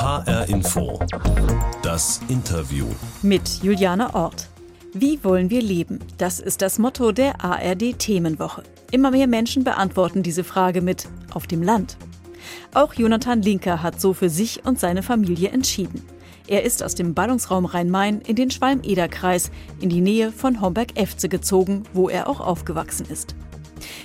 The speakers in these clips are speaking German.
HR Info. Das Interview. Mit Juliane Ort. Wie wollen wir leben? Das ist das Motto der ARD Themenwoche. Immer mehr Menschen beantworten diese Frage mit auf dem Land. Auch Jonathan Linker hat so für sich und seine Familie entschieden. Er ist aus dem Ballungsraum Rhein-Main in den Schwalm-Eder-Kreis in die Nähe von Homberg-Efze gezogen, wo er auch aufgewachsen ist.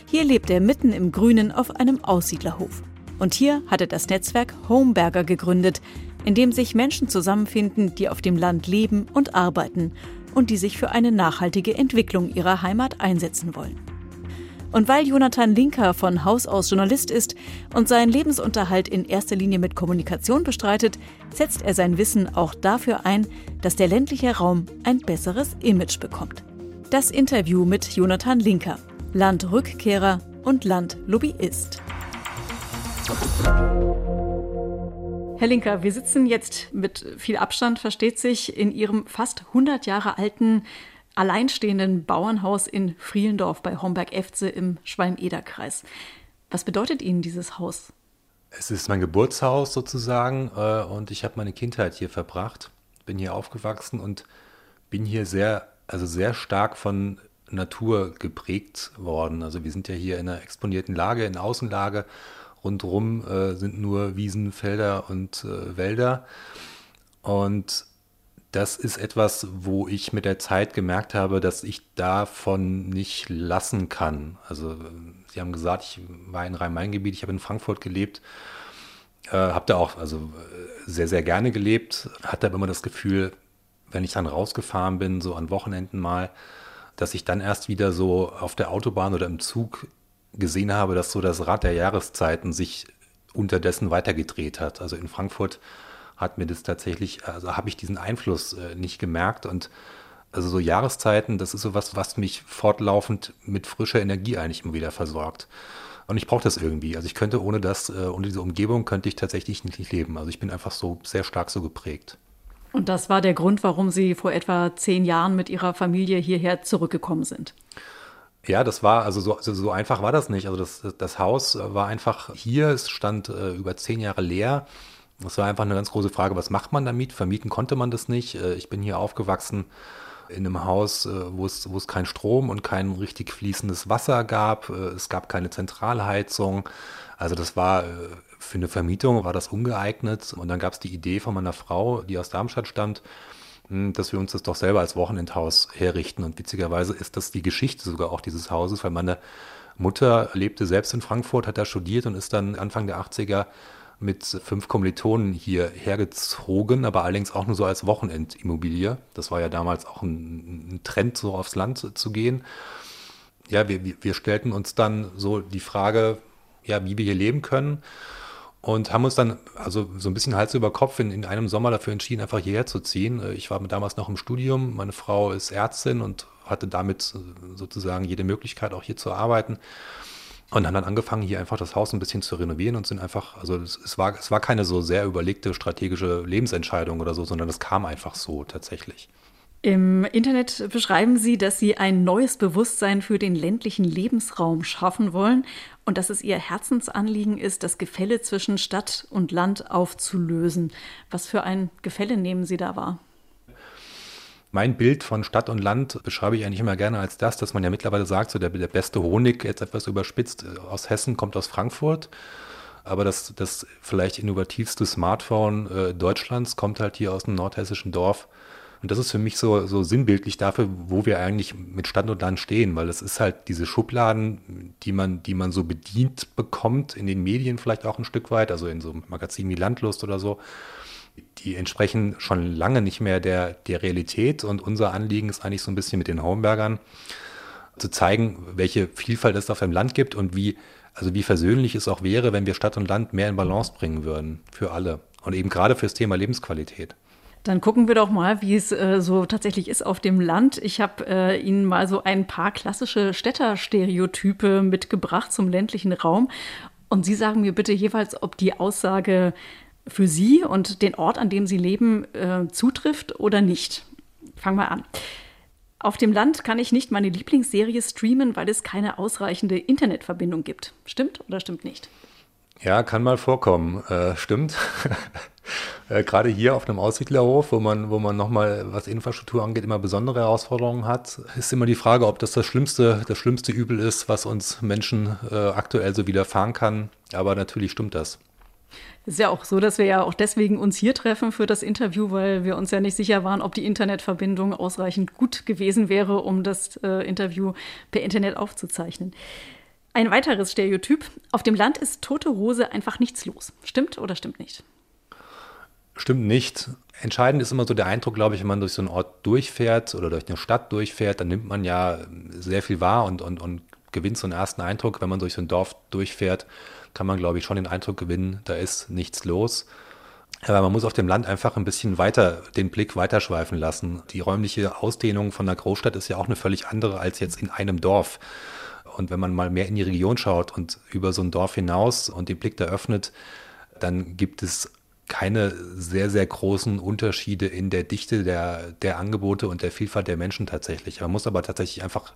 Hier lebt er mitten im Grünen auf einem Aussiedlerhof. Und hier hat er das Netzwerk Homeberger gegründet, in dem sich Menschen zusammenfinden, die auf dem Land leben und arbeiten und die sich für eine nachhaltige Entwicklung ihrer Heimat einsetzen wollen. Und weil Jonathan Linker von Haus aus Journalist ist und seinen Lebensunterhalt in erster Linie mit Kommunikation bestreitet, setzt er sein Wissen auch dafür ein, dass der ländliche Raum ein besseres Image bekommt. Das Interview mit Jonathan Linker, Landrückkehrer und Landlobbyist. Herr Linker, wir sitzen jetzt mit viel Abstand, versteht sich, in Ihrem fast 100 Jahre alten alleinstehenden Bauernhaus in Frielendorf bei Homberg-Efze im Schwalm-Eder-Kreis. Was bedeutet Ihnen dieses Haus? Es ist mein Geburtshaus sozusagen äh, und ich habe meine Kindheit hier verbracht, bin hier aufgewachsen und bin hier sehr, also sehr stark von Natur geprägt worden. Also wir sind ja hier in einer exponierten Lage, in Außenlage Rundherum äh, sind nur Wiesen, Felder und äh, Wälder. Und das ist etwas, wo ich mit der Zeit gemerkt habe, dass ich davon nicht lassen kann. Also Sie haben gesagt, ich war in Rhein-Main-Gebiet, ich habe in Frankfurt gelebt, äh, habe da auch also sehr, sehr gerne gelebt, hatte aber immer das Gefühl, wenn ich dann rausgefahren bin, so an Wochenenden mal, dass ich dann erst wieder so auf der Autobahn oder im Zug gesehen habe, dass so das Rad der Jahreszeiten sich unterdessen weitergedreht hat. Also in Frankfurt hat mir das tatsächlich, also habe ich diesen Einfluss äh, nicht gemerkt und also so Jahreszeiten, das ist so was, was mich fortlaufend mit frischer Energie eigentlich immer wieder versorgt. Und ich brauche das irgendwie. Also ich könnte ohne das, äh, ohne diese Umgebung könnte ich tatsächlich nicht leben. Also ich bin einfach so sehr stark so geprägt. Und das war der Grund, warum Sie vor etwa zehn Jahren mit Ihrer Familie hierher zurückgekommen sind. Ja, das war, also so, so einfach war das nicht. Also das, das Haus war einfach hier, es stand äh, über zehn Jahre leer. Das war einfach eine ganz große Frage, was macht man damit? Vermieten konnte man das nicht. Äh, ich bin hier aufgewachsen in einem Haus, äh, wo, es, wo es kein Strom und kein richtig fließendes Wasser gab. Äh, es gab keine Zentralheizung. Also das war für eine Vermietung war das ungeeignet. Und dann gab es die Idee von meiner Frau, die aus Darmstadt stammt, dass wir uns das doch selber als Wochenendhaus herrichten. Und witzigerweise ist das die Geschichte sogar auch dieses Hauses, weil meine Mutter lebte selbst in Frankfurt, hat da studiert und ist dann Anfang der 80er mit fünf Kommilitonen hier hergezogen, aber allerdings auch nur so als Wochenendimmobilie. Das war ja damals auch ein, Trend, so aufs Land zu gehen. Ja, wir, wir stellten uns dann so die Frage, ja, wie wir hier leben können und haben uns dann also so ein bisschen Hals über Kopf in, in einem Sommer dafür entschieden, einfach hierher zu ziehen. Äh, ich war damals noch im Studium, meine Frau ist Ärztin und hatte damit äh, sozusagen jede Möglichkeit, auch hier zu arbeiten. Und haben dann angefangen, hier einfach das Haus ein bisschen zu renovieren und sind einfach, also es, es, war, es war keine so sehr überlegte strategische Lebensentscheidung oder so, sondern es kam einfach so tatsächlich. Im Internet beschreiben Sie, dass Sie ein neues Bewusstsein für den ländlichen Lebensraum schaffen wollen und dass es Ihr Herzensanliegen ist, das Gefälle zwischen Stadt und Land aufzulösen. Was für ein Gefälle nehmen Sie da wahr? Mein Bild von Stadt und Land beschreibe ich eigentlich immer gerne als das, dass man ja mittlerweile sagt, so der, der beste Honig, jetzt etwas überspitzt, aus Hessen kommt aus Frankfurt. Aber das, das vielleicht innovativste Smartphone äh, Deutschlands kommt halt hier aus einem nordhessischen Dorf und das ist für mich so, so sinnbildlich dafür, wo wir eigentlich mit Stand und Land stehen, weil es ist halt diese Schubladen, die man, die man so bedient bekommt, in den Medien vielleicht auch ein Stück weit, also in so einem Magazin wie Landlust oder so, die entsprechen schon lange nicht mehr der, der Realität. Und unser Anliegen ist eigentlich so ein bisschen mit den Homebergern zu zeigen, welche Vielfalt es auf dem Land gibt und wie, also wie versöhnlich es auch wäre, wenn wir Stadt und Land mehr in Balance bringen würden für alle. Und eben gerade fürs Thema Lebensqualität. Dann gucken wir doch mal, wie es äh, so tatsächlich ist auf dem Land. Ich habe äh, Ihnen mal so ein paar klassische Städterstereotype mitgebracht zum ländlichen Raum. Und Sie sagen mir bitte jeweils, ob die Aussage für Sie und den Ort, an dem Sie leben, äh, zutrifft oder nicht. Fangen wir an. Auf dem Land kann ich nicht meine Lieblingsserie streamen, weil es keine ausreichende Internetverbindung gibt. Stimmt oder stimmt nicht? Ja, kann mal vorkommen. Äh, stimmt. äh, Gerade hier auf einem Aussiedlerhof, wo man, wo man nochmal, was Infrastruktur angeht, immer besondere Herausforderungen hat, ist immer die Frage, ob das das schlimmste, das schlimmste Übel ist, was uns Menschen äh, aktuell so widerfahren kann. Aber natürlich stimmt das. Es ist ja auch so, dass wir ja auch deswegen uns hier treffen für das Interview, weil wir uns ja nicht sicher waren, ob die Internetverbindung ausreichend gut gewesen wäre, um das äh, Interview per Internet aufzuzeichnen. Ein weiteres Stereotyp. Auf dem Land ist tote Hose einfach nichts los. Stimmt oder stimmt nicht? Stimmt nicht. Entscheidend ist immer so der Eindruck, glaube ich, wenn man durch so einen Ort durchfährt oder durch eine Stadt durchfährt, dann nimmt man ja sehr viel wahr und, und, und gewinnt so einen ersten Eindruck. Wenn man durch so ein Dorf durchfährt, kann man, glaube ich, schon den Eindruck gewinnen, da ist nichts los. Aber man muss auf dem Land einfach ein bisschen weiter den Blick weiterschweifen lassen. Die räumliche Ausdehnung von einer Großstadt ist ja auch eine völlig andere als jetzt in einem Dorf. Und wenn man mal mehr in die Region schaut und über so ein Dorf hinaus und den Blick da öffnet, dann gibt es keine sehr, sehr großen Unterschiede in der Dichte der, der Angebote und der Vielfalt der Menschen tatsächlich. Man muss aber tatsächlich einfach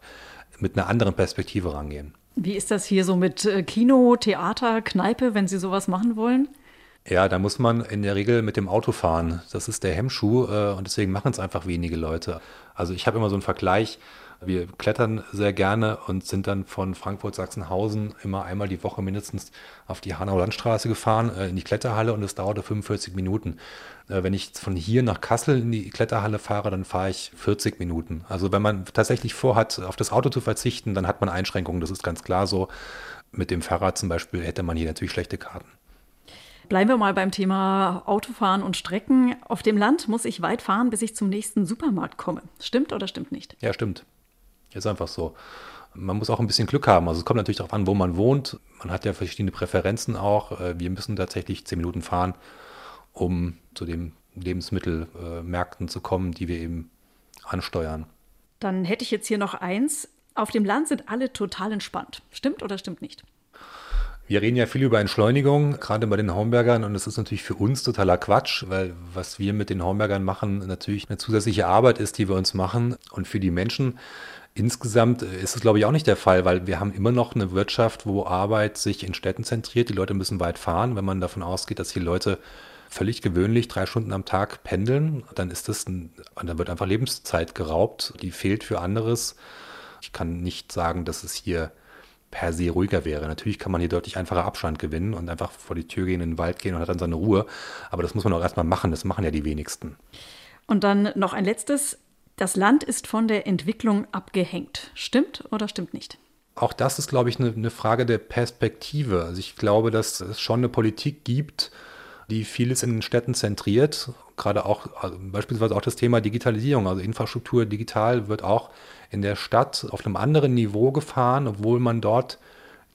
mit einer anderen Perspektive rangehen. Wie ist das hier so mit äh, Kino, Theater, Kneipe, wenn Sie sowas machen wollen? Ja, da muss man in der Regel mit dem Auto fahren. Das ist der Hemmschuh äh, und deswegen machen es einfach wenige Leute. Also ich habe immer so einen Vergleich, wir klettern sehr gerne und sind dann von Frankfurt Sachsenhausen immer einmal die Woche mindestens auf die Hanauer Landstraße gefahren, äh, in die Kletterhalle und es dauerte 45 Minuten. Äh, wenn ich von hier nach Kassel in die Kletterhalle fahre, dann fahre ich 40 Minuten. Also wenn man tatsächlich vorhat, auf das Auto zu verzichten, dann hat man Einschränkungen, das ist ganz klar so. Mit dem Fahrrad zum Beispiel hätte man hier natürlich schlechte Karten. Bleiben wir mal beim Thema Autofahren und Strecken. Auf dem Land muss ich weit fahren, bis ich zum nächsten Supermarkt komme. Stimmt oder stimmt nicht? Ja, stimmt. Ist einfach so. Man muss auch ein bisschen Glück haben. Also es kommt natürlich darauf an, wo man wohnt. Man hat ja verschiedene Präferenzen auch. Äh, wir müssen tatsächlich zehn Minuten fahren, um zu den Lebensmittelmärkten zu kommen, die wir eben ansteuern. Dann hätte ich jetzt hier noch eins. Auf dem Land sind alle total entspannt. Stimmt oder stimmt nicht? Wir reden ja viel über Entschleunigung, gerade bei den Hombergern, und das ist natürlich für uns totaler Quatsch, weil was wir mit den Hombergern machen, natürlich eine zusätzliche Arbeit ist, die wir uns machen. Und für die Menschen Insgesamt ist es, glaube ich, auch nicht der Fall, weil wir haben immer noch eine Wirtschaft, wo Arbeit sich in Städten zentriert. Die Leute müssen weit fahren. Wenn man davon ausgeht, dass die Leute völlig gewöhnlich drei Stunden am Tag pendeln, dann ist das, ein, dann wird einfach Lebenszeit geraubt. Die fehlt für anderes. Ich kann nicht sagen, dass es hier per se ruhiger wäre. Natürlich kann man hier deutlich einfacher Abstand gewinnen und einfach vor die Tür gehen, in den Wald gehen und hat dann seine Ruhe. Aber das muss man auch erstmal machen. Das machen ja die wenigsten. Und dann noch ein letztes. Das Land ist von der Entwicklung abgehängt. Stimmt oder stimmt nicht? Auch das ist, glaube ich, eine, eine Frage der Perspektive. Also ich glaube, dass es schon eine Politik gibt, die vieles in den Städten zentriert. Gerade auch also beispielsweise auch das Thema Digitalisierung, also Infrastruktur digital wird auch in der Stadt auf einem anderen Niveau gefahren, obwohl man dort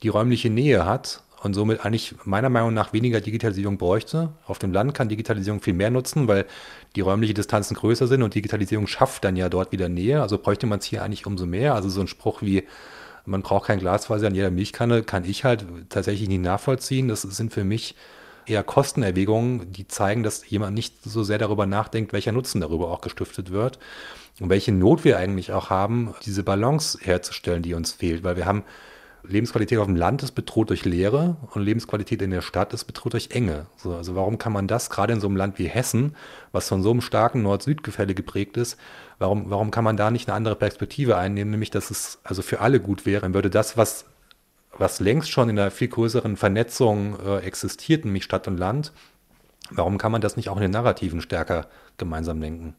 die räumliche Nähe hat und somit eigentlich meiner Meinung nach weniger Digitalisierung bräuchte. Auf dem Land kann Digitalisierung viel mehr nutzen, weil die räumliche Distanzen größer sind und Digitalisierung schafft dann ja dort wieder Nähe. Also bräuchte man es hier eigentlich umso mehr. Also so ein Spruch wie, man braucht kein Glasfaser an jeder Milchkanne, kann ich halt tatsächlich nicht nachvollziehen. Das sind für mich eher Kostenerwägungen, die zeigen, dass jemand nicht so sehr darüber nachdenkt, welcher Nutzen darüber auch gestiftet wird und welche Not wir eigentlich auch haben, diese Balance herzustellen, die uns fehlt, weil wir haben Lebensqualität auf dem Land ist bedroht durch Leere und Lebensqualität in der Stadt ist bedroht durch Enge. So, also warum kann man das gerade in so einem Land wie Hessen, was von so einem starken Nord-Süd-Gefälle geprägt ist, warum, warum kann man da nicht eine andere Perspektive einnehmen, nämlich dass es also für alle gut wäre, dann würde das, was, was längst schon in einer viel größeren Vernetzung äh, existiert, nämlich Stadt und Land, warum kann man das nicht auch in den Narrativen stärker gemeinsam denken?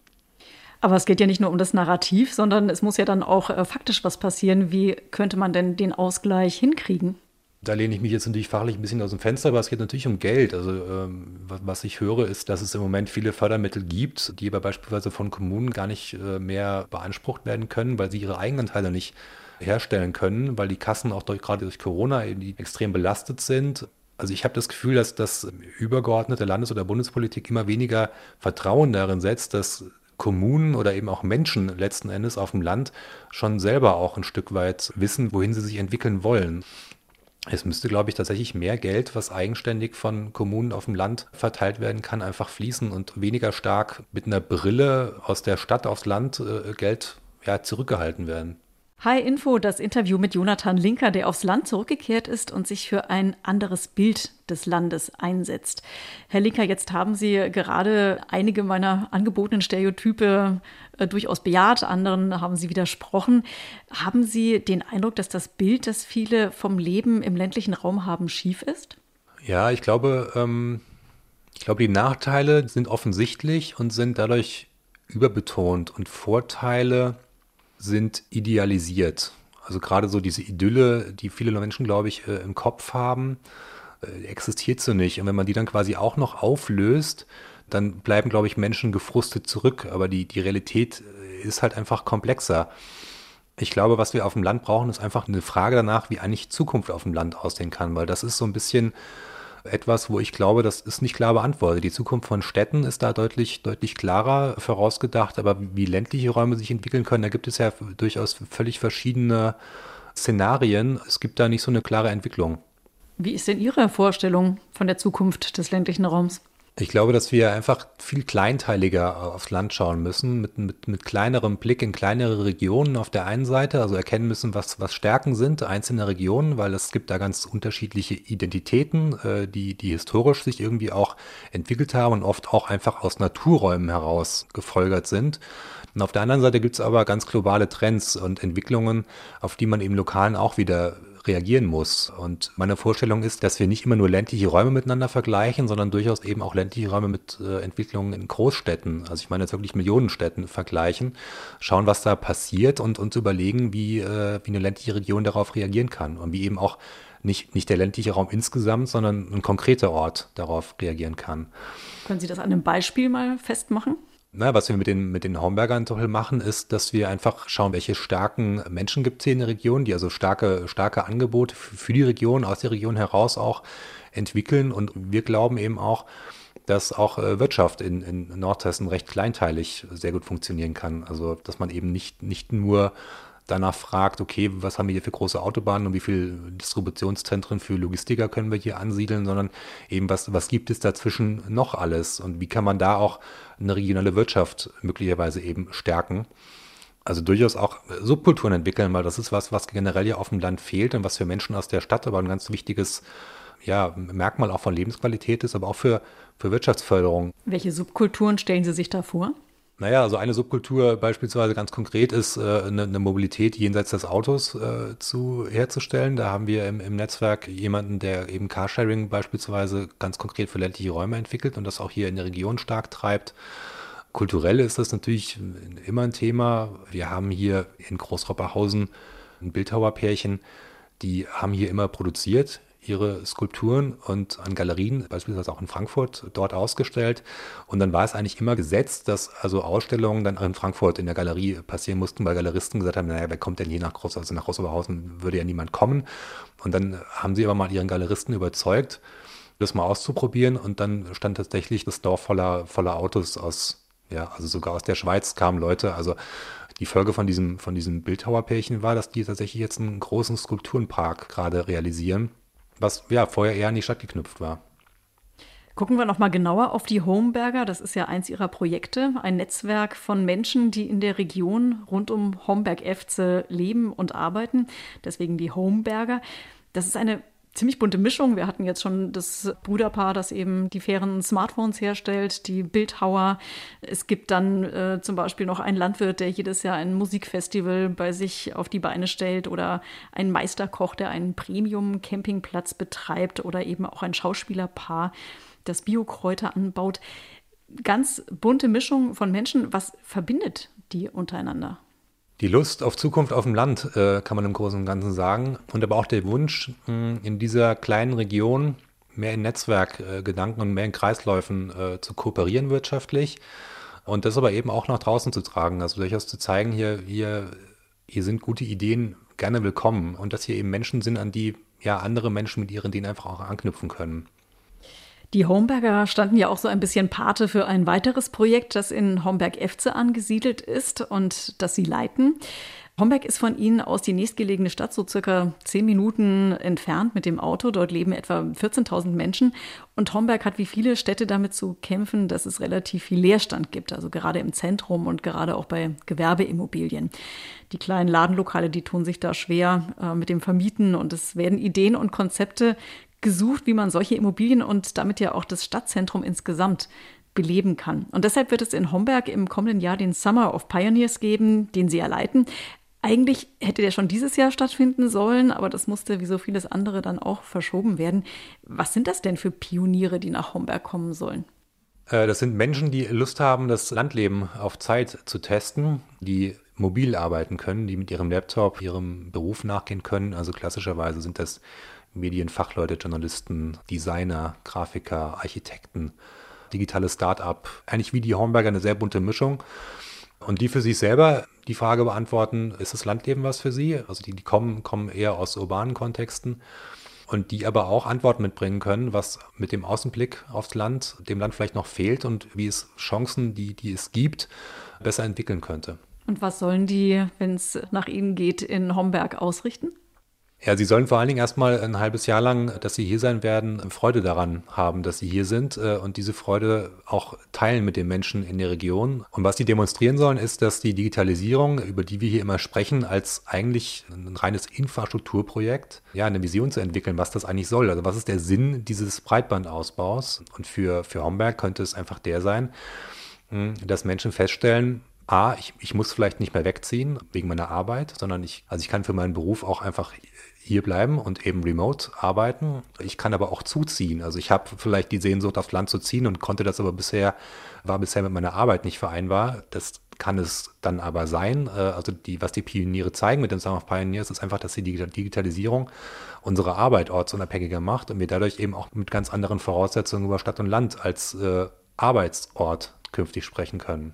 Aber es geht ja nicht nur um das Narrativ, sondern es muss ja dann auch äh, faktisch was passieren. Wie könnte man denn den Ausgleich hinkriegen? Da lehne ich mich jetzt natürlich fachlich ein bisschen aus dem Fenster, aber es geht natürlich um Geld. Also ähm, was ich höre, ist, dass es im Moment viele Fördermittel gibt, die aber beispielsweise von Kommunen gar nicht äh, mehr beansprucht werden können, weil sie ihre Eigenanteile nicht herstellen können, weil die Kassen auch durch, gerade durch Corona extrem belastet sind. Also ich habe das Gefühl, dass das übergeordnete Landes- oder Bundespolitik immer weniger Vertrauen darin setzt, dass Kommunen oder eben auch Menschen letzten Endes auf dem Land schon selber auch ein Stück weit wissen, wohin sie sich entwickeln wollen. Es müsste, glaube ich, tatsächlich mehr Geld, was eigenständig von Kommunen auf dem Land verteilt werden kann, einfach fließen und weniger stark mit einer Brille aus der Stadt aufs Land äh, Geld ja, zurückgehalten werden. Hi Info, das Interview mit Jonathan Linker, der aufs Land zurückgekehrt ist und sich für ein anderes Bild des Landes einsetzt. Herr Linker, jetzt haben Sie gerade einige meiner angebotenen Stereotype äh, durchaus bejaht, anderen haben Sie widersprochen. Haben Sie den Eindruck, dass das Bild, das viele vom Leben im ländlichen Raum haben, schief ist? Ja, ich glaube, ähm, ich glaube, die Nachteile sind offensichtlich und sind dadurch überbetont und Vorteile sind idealisiert. Also gerade so diese Idylle, die viele Menschen, glaube ich, äh, im Kopf haben, äh, existiert so nicht. Und wenn man die dann quasi auch noch auflöst, dann bleiben, glaube ich, Menschen gefrustet zurück. Aber die, die Realität äh, ist halt einfach komplexer. Ich glaube, was wir auf dem Land brauchen, ist einfach eine Frage danach, wie eigentlich Zukunft auf dem Land aussehen kann, weil das ist so ein bisschen etwas, wo ich glaube, das ist nicht klar beantwortet. Die Zukunft von Städten ist da deutlich, deutlich klarer vorausgedacht, aber wie ländliche Räume sich entwickeln können, da gibt es ja durchaus völlig verschiedene Szenarien. Es gibt da nicht so eine klare Entwicklung. Wie ist denn Ihre Vorstellung von der Zukunft des ländlichen Raums? Ich glaube, dass wir einfach viel kleinteiliger aufs Land schauen müssen, mit, mit, mit kleinerem Blick in kleinere Regionen auf der einen Seite, also erkennen müssen, was, was Stärken sind einzelner Regionen, weil es gibt da ganz unterschiedliche Identitäten, äh, die, die historisch sich irgendwie auch entwickelt haben und oft auch einfach aus Naturräumen heraus gefolgert sind. Und auf der anderen Seite gibt es aber ganz globale Trends und Entwicklungen, auf die man im Lokalen auch wieder reagieren muss. Und meine Vorstellung ist, dass wir nicht immer nur ländliche Räume miteinander vergleichen, sondern durchaus eben auch ländliche Räume mit äh, Entwicklungen in Großstädten, also ich meine jetzt wirklich Millionenstädten vergleichen, schauen, was da passiert und uns überlegen, wie, äh, wie eine ländliche Region darauf reagieren kann und wie eben auch nicht, nicht der ländliche Raum insgesamt, sondern ein konkreter Ort darauf reagieren kann. Können Sie das an einem Beispiel mal festmachen? Na, was wir mit den, mit den Hombergern machen, ist, dass wir einfach schauen, welche starken Menschen gibt es hier in der Region, die also starke, starke Angebote für die Region, aus der Region heraus auch entwickeln. Und wir glauben eben auch, dass auch äh, Wirtschaft in, in Nordhessen recht kleinteilig sehr gut funktionieren kann. Also, dass man eben nicht, nicht nur danach fragt, okay, was haben wir hier für große Autobahnen und wie viele Distributionszentren für Logistiker können wir hier ansiedeln, sondern eben, was, was gibt es dazwischen noch alles und wie kann man da auch eine regionale Wirtschaft möglicherweise eben stärken. Also durchaus auch Subkulturen entwickeln, weil das ist was, was generell ja auf dem Land fehlt und was für Menschen aus der Stadt aber ein ganz wichtiges ja, Merkmal auch von Lebensqualität ist, aber auch für, für Wirtschaftsförderung. Welche Subkulturen stellen Sie sich da vor? Naja, also eine Subkultur beispielsweise ganz konkret ist, äh, eine, eine, Mobilität jenseits des Autos äh, zu, herzustellen. Da haben wir im, im, Netzwerk jemanden, der eben Carsharing beispielsweise ganz konkret für ländliche Räume entwickelt und das auch hier in der Region stark treibt. Kulturell ist das natürlich immer ein Thema. Wir haben hier in Großropperhausen ein Bildhauerpärchen, die haben hier immer produziert ihre Skulpturen und an Galerien, beispielsweise auch in Frankfurt, dort ausgestellt. Und dann war es eigentlich immer gesetzt, dass also Ausstellungen dann in Frankfurt in der Galerie passieren mussten, weil Galeristen gesagt haben, naja, wer kommt denn hier nach Groß, also nach Großoberhausen würde ja niemand kommen. Und dann haben sie aber mal ihren Galeristen überzeugt, das mal auszuprobieren. Und dann stand tatsächlich das Dorf voller, voller Autos aus, ja, also sogar aus der Schweiz kamen Leute. Also die Folge von diesem, von diesem Bildhauerpärchen war, dass die tatsächlich jetzt einen großen Skulpturenpark gerade realisieren was ja vorher eher an die Stadt geknüpft war. Gucken wir noch mal genauer auf die Homeberger. Das ist ja eins ihrer Projekte, ein Netzwerk von Menschen, die in der Region rund um Homberg-Efze leben und arbeiten. Deswegen die Homeberger. Das ist eine ziemlich bunte Mischung. Wir hatten jetzt schon das Bruderpaar, das eben die fairen Smartphones herstellt, die Bildhauer. Es gibt dann äh, zum Beispiel noch einen Landwirt, der jedes Jahr ein Musikfestival bei sich auf die Beine stellt oder ein Meisterkoch, der einen Premium-Campingplatz betreibt oder eben auch ein Schauspielerpaar, das Biokräuter anbaut. Ganz bunte Mischung von Menschen. Was verbindet die untereinander? Die Lust auf Zukunft auf dem Land, äh, kann man im Großen und Ganzen sagen. Und aber auch der Wunsch, in dieser kleinen Region mehr in Netzwerkgedanken äh, und mehr in Kreisläufen äh, zu kooperieren wirtschaftlich. Und das aber eben auch nach draußen zu tragen. Also durchaus zu zeigen, hier, hier, hier sind gute Ideen gerne willkommen. Und dass hier eben Menschen sind, an die ja andere Menschen mit ihren Ideen einfach auch anknüpfen können. Die Homberger standen ja auch so ein bisschen Pate für ein weiteres Projekt, das in Homberg-Efze angesiedelt ist und das sie leiten. Homberg ist von Ihnen aus die nächstgelegene Stadt, so circa zehn Minuten entfernt mit dem Auto. Dort leben etwa 14.000 Menschen. Und Homberg hat wie viele Städte damit zu kämpfen, dass es relativ viel Leerstand gibt, also gerade im Zentrum und gerade auch bei Gewerbeimmobilien. Die kleinen Ladenlokale, die tun sich da schwer äh, mit dem Vermieten und es werden Ideen und Konzepte gesucht, wie man solche Immobilien und damit ja auch das Stadtzentrum insgesamt beleben kann. Und deshalb wird es in Homberg im kommenden Jahr den Summer of Pioneers geben, den Sie ja leiten. Eigentlich hätte der schon dieses Jahr stattfinden sollen, aber das musste wie so vieles andere dann auch verschoben werden. Was sind das denn für Pioniere, die nach Homberg kommen sollen? Äh, das sind Menschen, die Lust haben, das Landleben auf Zeit zu testen, die mobil arbeiten können, die mit ihrem Laptop ihrem Beruf nachgehen können. Also klassischerweise sind das Medienfachleute, Journalisten, Designer, Grafiker, Architekten, digitale Start-up, eigentlich wie die Hornberger eine sehr bunte Mischung. Und die für sich selber die Frage beantworten, ist das Landleben was für sie? Also die, die kommen, kommen eher aus urbanen Kontexten und die aber auch Antworten mitbringen können, was mit dem Außenblick aufs Land, dem Land vielleicht noch fehlt und wie es Chancen, die, die es gibt, besser entwickeln könnte. Und was sollen die, wenn es nach ihnen geht, in Homberg ausrichten? Ja, Sie sollen vor allen Dingen erstmal ein halbes Jahr lang, dass Sie hier sein werden, Freude daran haben, dass Sie hier sind äh, und diese Freude auch teilen mit den Menschen in der Region. Und was Sie demonstrieren sollen, ist, dass die Digitalisierung, über die wir hier immer sprechen, als eigentlich ein reines Infrastrukturprojekt, ja, eine Vision zu entwickeln, was das eigentlich soll. Also was ist der Sinn dieses Breitbandausbaus? Und für, für Homberg könnte es einfach der sein, hm, dass Menschen feststellen, A, ich, ich muss vielleicht nicht mehr wegziehen wegen meiner Arbeit, sondern ich, also ich kann für meinen Beruf auch einfach hier bleiben und eben remote arbeiten. Ich kann aber auch zuziehen. Also ich habe vielleicht die Sehnsucht, aufs Land zu ziehen und konnte das aber bisher, war bisher mit meiner Arbeit nicht vereinbar. Das kann es dann aber sein. Äh, also die, was die Pioniere zeigen mit den Summer of Pioneers, ist einfach, dass die Digitalisierung unsere Arbeit ortsunabhängiger macht und wir dadurch eben auch mit ganz anderen Voraussetzungen über Stadt und Land als äh, Arbeitsort künftig sprechen können.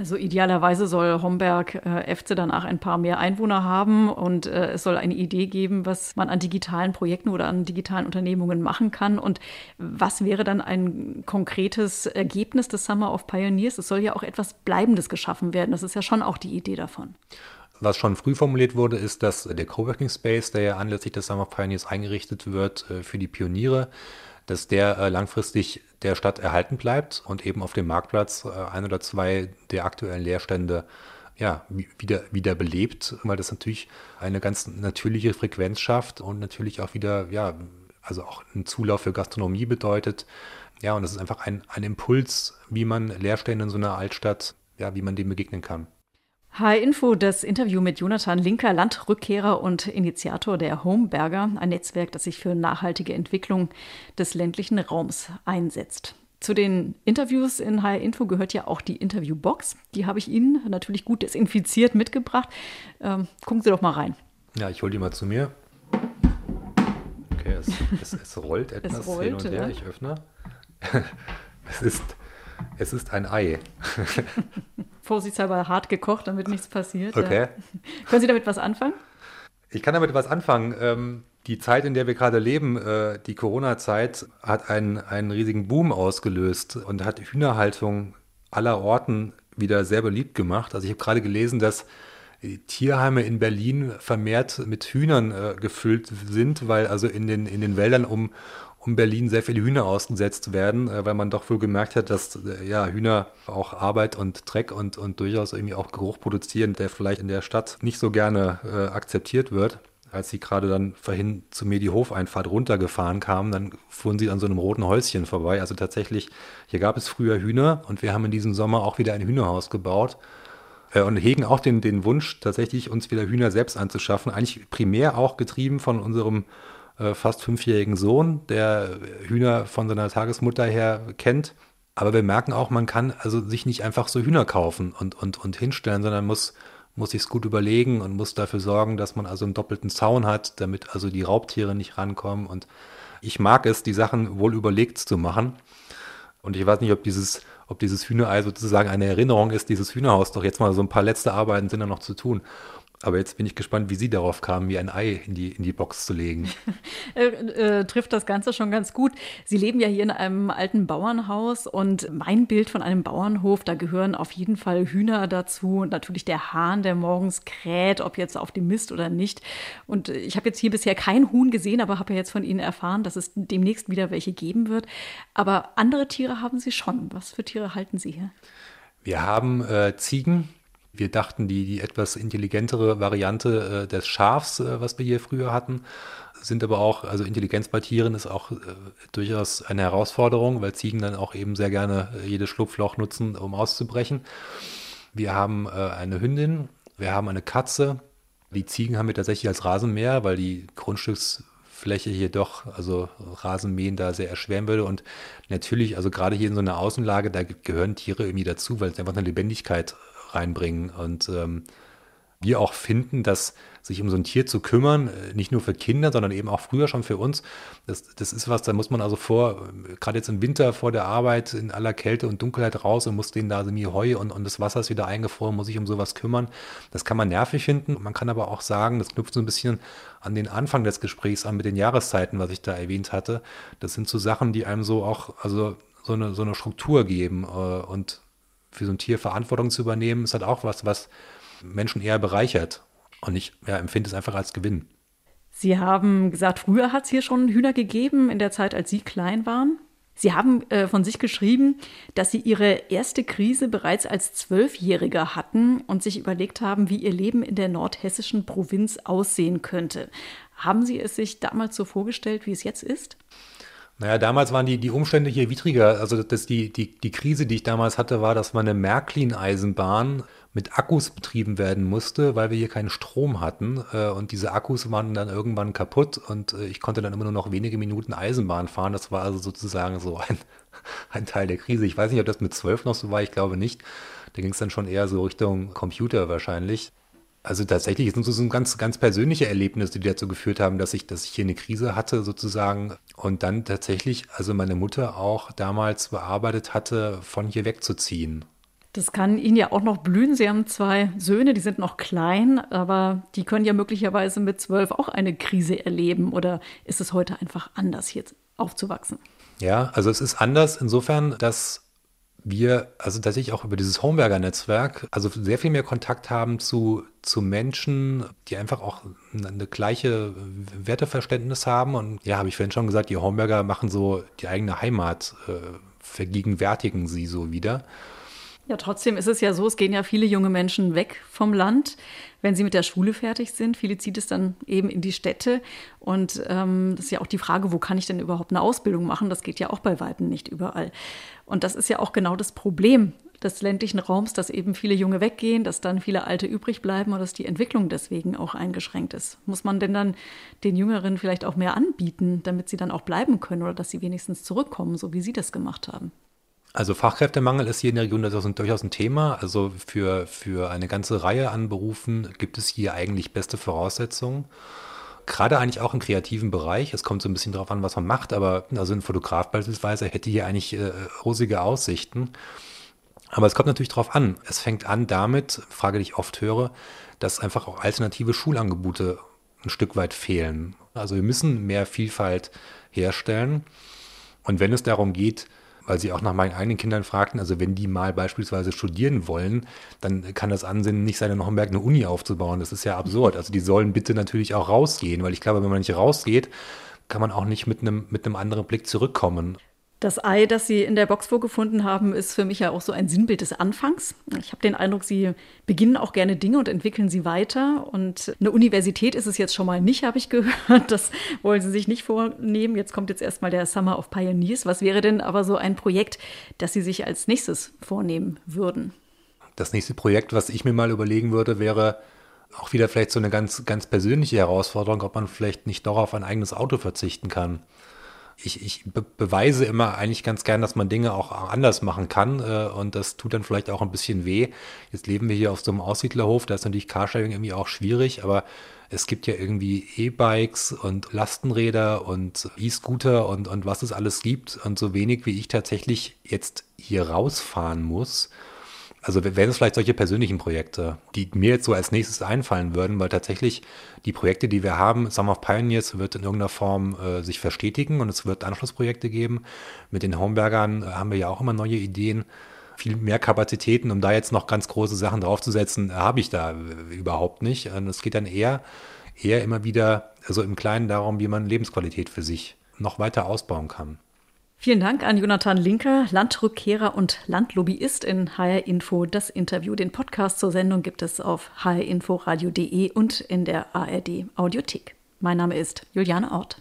Also idealerweise soll Homberg äh, Efze danach ein paar mehr Einwohner haben und äh, es soll eine Idee geben, was man an digitalen Projekten oder an digitalen Unternehmungen machen kann. Und was wäre dann ein konkretes Ergebnis des Summer of Pioneers? Es soll ja auch etwas Bleibendes geschaffen werden. Das ist ja schon auch die Idee davon. Was schon früh formuliert wurde, ist, dass der Coworking Space, der ja anlässlich des Summer of Pioneers eingerichtet wird äh, für die Pioniere, dass der äh, langfristig der Stadt erhalten bleibt und eben auf dem Marktplatz äh, ein oder zwei der aktuellen Leerstände ja, wieder, wieder belebt, weil das natürlich eine ganz natürliche Frequenz schafft und natürlich auch wieder, ja, also auch einen Zulauf für Gastronomie bedeutet. Ja, und das ist einfach ein, ein Impuls, wie man Leerstände in so einer Altstadt, ja, wie man dem begegnen kann. H-Info, das Interview mit Jonathan Linker, Landrückkehrer und Initiator der Homeberger, ein Netzwerk, das sich für nachhaltige Entwicklung des ländlichen Raums einsetzt. Zu den Interviews in HR Info gehört ja auch die Interviewbox. Die habe ich Ihnen natürlich gut desinfiziert mitgebracht. Ähm, gucken Sie doch mal rein. Ja, ich hole die mal zu mir. Okay, es, es, es rollt etwas es rollt, hin und her. Ja. Ich öffne. es ist es ist ein Ei. Vorsichtshalber hart gekocht, damit nichts passiert. Okay. Ja. Können Sie damit was anfangen? Ich kann damit was anfangen. Ähm, die Zeit, in der wir gerade leben, äh, die Corona-Zeit, hat einen, einen riesigen Boom ausgelöst und hat Hühnerhaltung aller Orten wieder sehr beliebt gemacht. Also ich habe gerade gelesen, dass Tierheime in Berlin vermehrt mit Hühnern äh, gefüllt sind, weil also in den, in den Wäldern um, um Berlin sehr viele Hühner ausgesetzt werden, äh, weil man doch wohl gemerkt hat, dass äh, ja, Hühner auch Arbeit und Dreck und, und durchaus irgendwie auch Geruch produzieren, der vielleicht in der Stadt nicht so gerne äh, akzeptiert wird. Als sie gerade dann vorhin zu mir die Hofeinfahrt runtergefahren kamen, dann fuhren sie an so einem roten Häuschen vorbei. Also tatsächlich, hier gab es früher Hühner und wir haben in diesem Sommer auch wieder ein Hühnerhaus gebaut äh, und hegen auch den, den Wunsch, tatsächlich uns wieder Hühner selbst anzuschaffen. Eigentlich primär auch getrieben von unserem äh, fast fünfjährigen Sohn, der Hühner von seiner Tagesmutter her kennt. Aber wir merken auch, man kann also sich nicht einfach so Hühner kaufen und, und, und hinstellen, sondern muss, muss sich gut überlegen und muss dafür sorgen, dass man also einen doppelten Zaun hat, damit also die Raubtiere nicht rankommen. Und ich mag es, die Sachen wohl überlegt zu machen. Und ich weiß nicht, ob dieses, ob dieses Hühnerei sozusagen eine Erinnerung ist, dieses Hühnerhaus doch jetzt mal so ein paar letzte Arbeiten sind da noch zu tun. Aber jetzt bin ich gespannt, wie Sie darauf kamen, mir ein Ei in die, in die Box zu legen. äh, äh, trifft das Ganze schon ganz gut. Sie leben ja hier in einem alten Bauernhaus und mein Bild von einem Bauernhof, da gehören auf jeden Fall Hühner dazu und natürlich der Hahn, der morgens kräht, ob jetzt auf dem Mist oder nicht. Und ich habe jetzt hier bisher kein Huhn gesehen, aber habe ja jetzt von Ihnen erfahren, dass es demnächst wieder welche geben wird. Aber andere Tiere haben Sie schon. Was für Tiere halten Sie hier? Wir haben äh, Ziegen, wir dachten, die, die etwas intelligentere Variante äh, des Schafs, äh, was wir hier früher hatten, sind aber auch, also Intelligenz bei Tieren ist auch äh, durchaus eine Herausforderung, weil Ziegen dann auch eben sehr gerne äh, jedes Schlupfloch nutzen, um auszubrechen. Wir haben äh, eine Hündin, wir haben eine Katze. Die Ziegen haben wir tatsächlich als Rasenmäher, weil die Grundstücksfläche hier doch, also Rasenmähen da sehr erschweren würde. Und natürlich, also gerade hier in so einer Außenlage, da gehören Tiere irgendwie dazu, weil es einfach eine Lebendigkeit reinbringen. Und ähm, wir auch finden, dass sich um so ein Tier zu kümmern, äh, nicht nur für Kinder, sondern eben auch früher schon für uns, das, das ist was, da muss man also vor, gerade jetzt im Winter vor der Arbeit in aller Kälte und Dunkelheit raus und muss denen da also mir Heu und, und das Wasser ist wieder eingefroren, muss sich um sowas kümmern. Das kann man nervig finden. Man kann aber auch sagen, das knüpft so ein bisschen an den Anfang des Gesprächs an mit den Jahreszeiten, was ich da erwähnt hatte. Das sind so Sachen, die einem so auch, also so eine, so eine Struktur geben äh, und für so ein Tier Verantwortung zu übernehmen, ist halt auch was, was Menschen eher bereichert. Und ich ja, empfinde es einfach als Gewinn. Sie haben gesagt, früher hat es hier schon Hühner gegeben, in der Zeit, als Sie klein waren. Sie haben äh, von sich geschrieben, dass Sie Ihre erste Krise bereits als Zwölfjähriger hatten und sich überlegt haben, wie Ihr Leben in der nordhessischen Provinz aussehen könnte. Haben Sie es sich damals so vorgestellt, wie es jetzt ist? Naja, damals waren die, die Umstände hier widriger. Also das, die, die, die Krise, die ich damals hatte, war, dass meine Märklin-Eisenbahn mit Akkus betrieben werden musste, weil wir hier keinen Strom hatten. Äh, und diese Akkus waren dann irgendwann kaputt und äh, ich konnte dann immer nur noch wenige Minuten Eisenbahn fahren. Das war also sozusagen so ein, ein Teil der Krise. Ich weiß nicht, ob das mit zwölf noch so war, ich glaube nicht. Da ging es dann schon eher so Richtung Computer wahrscheinlich. Also tatsächlich sind so ganz, ganz persönliche Erlebnisse, die dazu geführt haben, dass ich, dass ich hier eine Krise hatte sozusagen und dann tatsächlich, also meine Mutter auch damals bearbeitet hatte, von hier wegzuziehen. Das kann Ihnen ja auch noch blühen. Sie haben zwei Söhne, die sind noch klein, aber die können ja möglicherweise mit zwölf auch eine Krise erleben. Oder ist es heute einfach anders, hier aufzuwachsen? Ja, also es ist anders insofern, dass wir, also dass ich auch über dieses Homeberger-Netzwerk, also sehr viel mehr Kontakt haben zu, zu Menschen, die einfach auch eine gleiche Werteverständnis haben. Und ja, habe ich vorhin schon gesagt, die Homeberger machen so die eigene Heimat, äh, vergegenwärtigen sie so wieder. Ja, trotzdem ist es ja so, es gehen ja viele junge Menschen weg vom Land, wenn sie mit der Schule fertig sind. Viele zieht es dann eben in die Städte. Und ähm, das ist ja auch die Frage, wo kann ich denn überhaupt eine Ausbildung machen? Das geht ja auch bei Weitem nicht überall. Und das ist ja auch genau das Problem des ländlichen Raums, dass eben viele Junge weggehen, dass dann viele Alte übrig bleiben und dass die Entwicklung deswegen auch eingeschränkt ist. Muss man denn dann den Jüngeren vielleicht auch mehr anbieten, damit sie dann auch bleiben können oder dass sie wenigstens zurückkommen, so wie Sie das gemacht haben? Also Fachkräftemangel ist hier in der Region durchaus ein Thema. Also für, für eine ganze Reihe an Berufen gibt es hier eigentlich beste Voraussetzungen. Gerade eigentlich auch im kreativen Bereich. Es kommt so ein bisschen darauf an, was man macht, aber also ein Fotograf beispielsweise hätte hier eigentlich äh, rosige Aussichten. Aber es kommt natürlich darauf an. Es fängt an damit, Frage, die ich oft höre, dass einfach auch alternative Schulangebote ein Stück weit fehlen. Also wir müssen mehr Vielfalt herstellen. Und wenn es darum geht, weil sie auch nach meinen eigenen Kindern fragten, also wenn die mal beispielsweise studieren wollen, dann kann das Ansinnen nicht sein, in Homberg eine Uni aufzubauen. Das ist ja absurd. Also die sollen bitte natürlich auch rausgehen, weil ich glaube, wenn man nicht rausgeht, kann man auch nicht mit einem, mit einem anderen Blick zurückkommen. Das Ei, das Sie in der Box vorgefunden haben, ist für mich ja auch so ein Sinnbild des Anfangs. Ich habe den Eindruck, Sie beginnen auch gerne Dinge und entwickeln sie weiter. Und eine Universität ist es jetzt schon mal nicht, habe ich gehört. Das wollen Sie sich nicht vornehmen. Jetzt kommt jetzt erstmal der Summer of Pioneers. Was wäre denn aber so ein Projekt, das Sie sich als nächstes vornehmen würden? Das nächste Projekt, was ich mir mal überlegen würde, wäre auch wieder vielleicht so eine ganz, ganz persönliche Herausforderung, ob man vielleicht nicht doch auf ein eigenes Auto verzichten kann ich, ich be beweise immer eigentlich ganz gern, dass man Dinge auch anders machen kann äh, und das tut dann vielleicht auch ein bisschen weh. Jetzt leben wir hier auf so einem Aussiedlerhof, da ist natürlich Carsharing irgendwie auch schwierig, aber es gibt ja irgendwie E-Bikes und Lastenräder und E-Scooter und, und was es alles gibt und so wenig wie ich tatsächlich jetzt hier rausfahren muss, Also wären es vielleicht solche persönlichen Projekte, die mir jetzt so als nächstes einfallen würden, weil tatsächlich die Projekte, die wir haben, Summer of Pioneers wird in irgendeiner Form äh, sich verstetigen und es wird Anschlussprojekte geben. Mit den Homebergern äh, haben wir ja auch immer neue Ideen. Viel mehr Kapazitäten, um da jetzt noch ganz große Sachen draufzusetzen, habe ich da äh, überhaupt nicht. Es geht dann eher, eher immer wieder, also im Kleinen darum, wie man Lebensqualität für sich noch weiter ausbauen kann. Vielen Dank an Jonathan Linker, Landrückkehrer und Landlobbyist in HR Info. Das Interview, den Podcast zur Sendung gibt es auf hrinforadio.de und in der ARD Audiothek. Mein Name ist Juliane Ort.